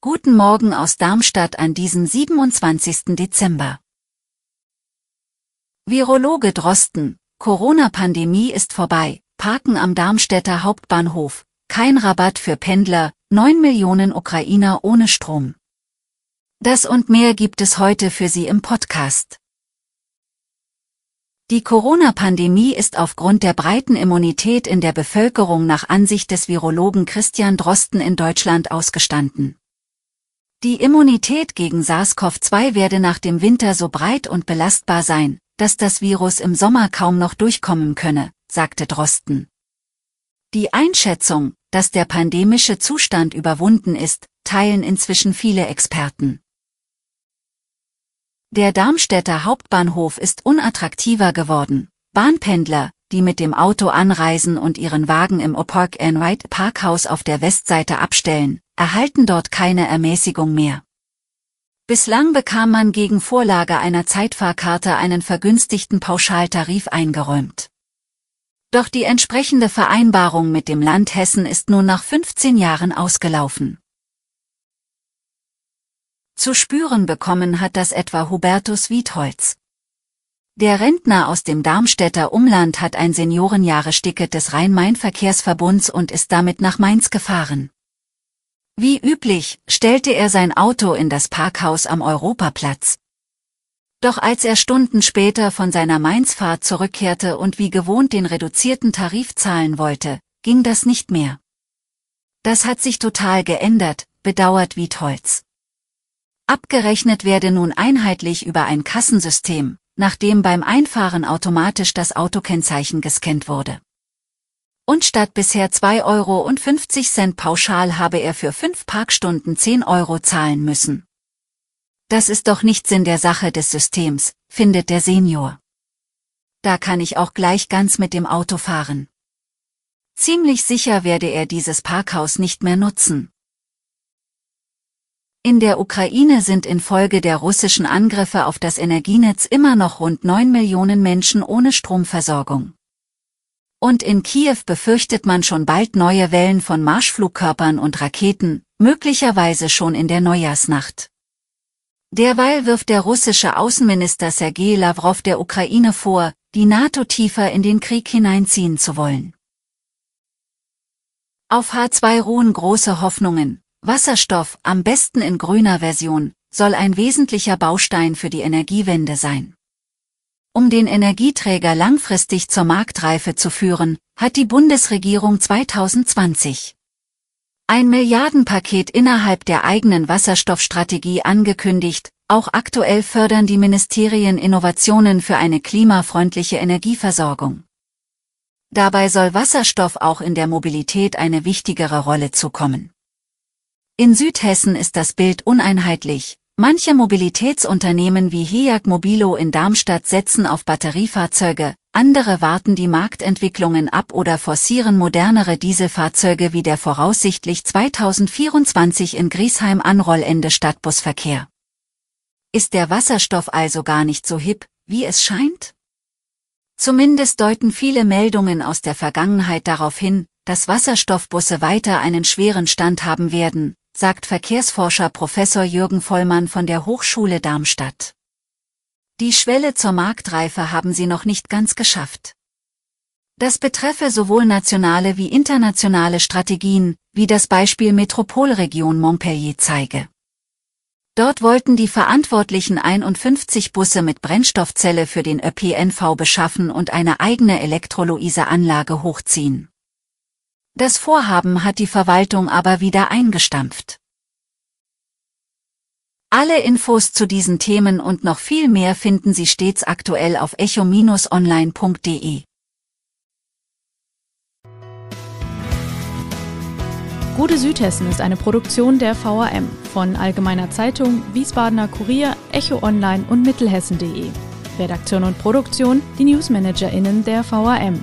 Guten Morgen aus Darmstadt an diesem 27. Dezember. Virologe Drosten, Corona-Pandemie ist vorbei, Parken am Darmstädter Hauptbahnhof, kein Rabatt für Pendler, 9 Millionen Ukrainer ohne Strom. Das und mehr gibt es heute für Sie im Podcast. Die Corona-Pandemie ist aufgrund der breiten Immunität in der Bevölkerung nach Ansicht des Virologen Christian Drosten in Deutschland ausgestanden. Die Immunität gegen SARS-CoV-2 werde nach dem Winter so breit und belastbar sein, dass das Virus im Sommer kaum noch durchkommen könne, sagte Drosten. Die Einschätzung, dass der pandemische Zustand überwunden ist, teilen inzwischen viele Experten. Der Darmstädter Hauptbahnhof ist unattraktiver geworden. Bahnpendler, die mit dem Auto anreisen und ihren Wagen im Park and Ride Parkhaus auf der Westseite abstellen, erhalten dort keine Ermäßigung mehr. Bislang bekam man gegen Vorlage einer Zeitfahrkarte einen vergünstigten Pauschaltarif eingeräumt. Doch die entsprechende Vereinbarung mit dem Land Hessen ist nun nach 15 Jahren ausgelaufen. Zu spüren bekommen hat das etwa Hubertus Wiedholz. Der Rentner aus dem Darmstädter Umland hat ein Seniorenjahresticket des Rhein-Main-Verkehrsverbunds und ist damit nach Mainz gefahren. Wie üblich, stellte er sein Auto in das Parkhaus am Europaplatz. Doch als er Stunden später von seiner Mainzfahrt zurückkehrte und wie gewohnt den reduzierten Tarif zahlen wollte, ging das nicht mehr. Das hat sich total geändert, bedauert Wiedholz. Abgerechnet werde nun einheitlich über ein Kassensystem, nachdem beim Einfahren automatisch das Autokennzeichen gescannt wurde. Und statt bisher 2,50 Euro pauschal habe er für fünf Parkstunden 10 Euro zahlen müssen. Das ist doch nicht Sinn der Sache des Systems, findet der Senior. Da kann ich auch gleich ganz mit dem Auto fahren. Ziemlich sicher werde er dieses Parkhaus nicht mehr nutzen, in der Ukraine sind infolge der russischen Angriffe auf das Energienetz immer noch rund 9 Millionen Menschen ohne Stromversorgung. Und in Kiew befürchtet man schon bald neue Wellen von Marschflugkörpern und Raketen, möglicherweise schon in der Neujahrsnacht. Derweil wirft der russische Außenminister Sergei Lavrov der Ukraine vor, die NATO tiefer in den Krieg hineinziehen zu wollen. Auf H2 ruhen große Hoffnungen, Wasserstoff, am besten in grüner Version, soll ein wesentlicher Baustein für die Energiewende sein. Um den Energieträger langfristig zur Marktreife zu führen, hat die Bundesregierung 2020 ein Milliardenpaket innerhalb der eigenen Wasserstoffstrategie angekündigt, auch aktuell fördern die Ministerien Innovationen für eine klimafreundliche Energieversorgung. Dabei soll Wasserstoff auch in der Mobilität eine wichtigere Rolle zukommen. In Südhessen ist das Bild uneinheitlich. Manche Mobilitätsunternehmen wie HEAG Mobilo in Darmstadt setzen auf Batteriefahrzeuge, andere warten die Marktentwicklungen ab oder forcieren modernere Dieselfahrzeuge wie der voraussichtlich 2024 in Griesheim anrollende Stadtbusverkehr. Ist der Wasserstoff also gar nicht so hip, wie es scheint? Zumindest deuten viele Meldungen aus der Vergangenheit darauf hin, dass Wasserstoffbusse weiter einen schweren Stand haben werden, sagt Verkehrsforscher Professor Jürgen Vollmann von der Hochschule Darmstadt. Die Schwelle zur Marktreife haben sie noch nicht ganz geschafft. Das betreffe sowohl nationale wie internationale Strategien, wie das Beispiel Metropolregion Montpellier zeige. Dort wollten die Verantwortlichen 51 Busse mit Brennstoffzelle für den ÖPNV beschaffen und eine eigene Elektrolyseanlage hochziehen. Das Vorhaben hat die Verwaltung aber wieder eingestampft. Alle Infos zu diesen Themen und noch viel mehr finden Sie stets aktuell auf echo-online.de. Gute Südhessen ist eine Produktion der VRM von Allgemeiner Zeitung, Wiesbadener Kurier, Echo Online und Mittelhessen.de. Redaktion und Produktion die NewsmanagerInnen der VRM.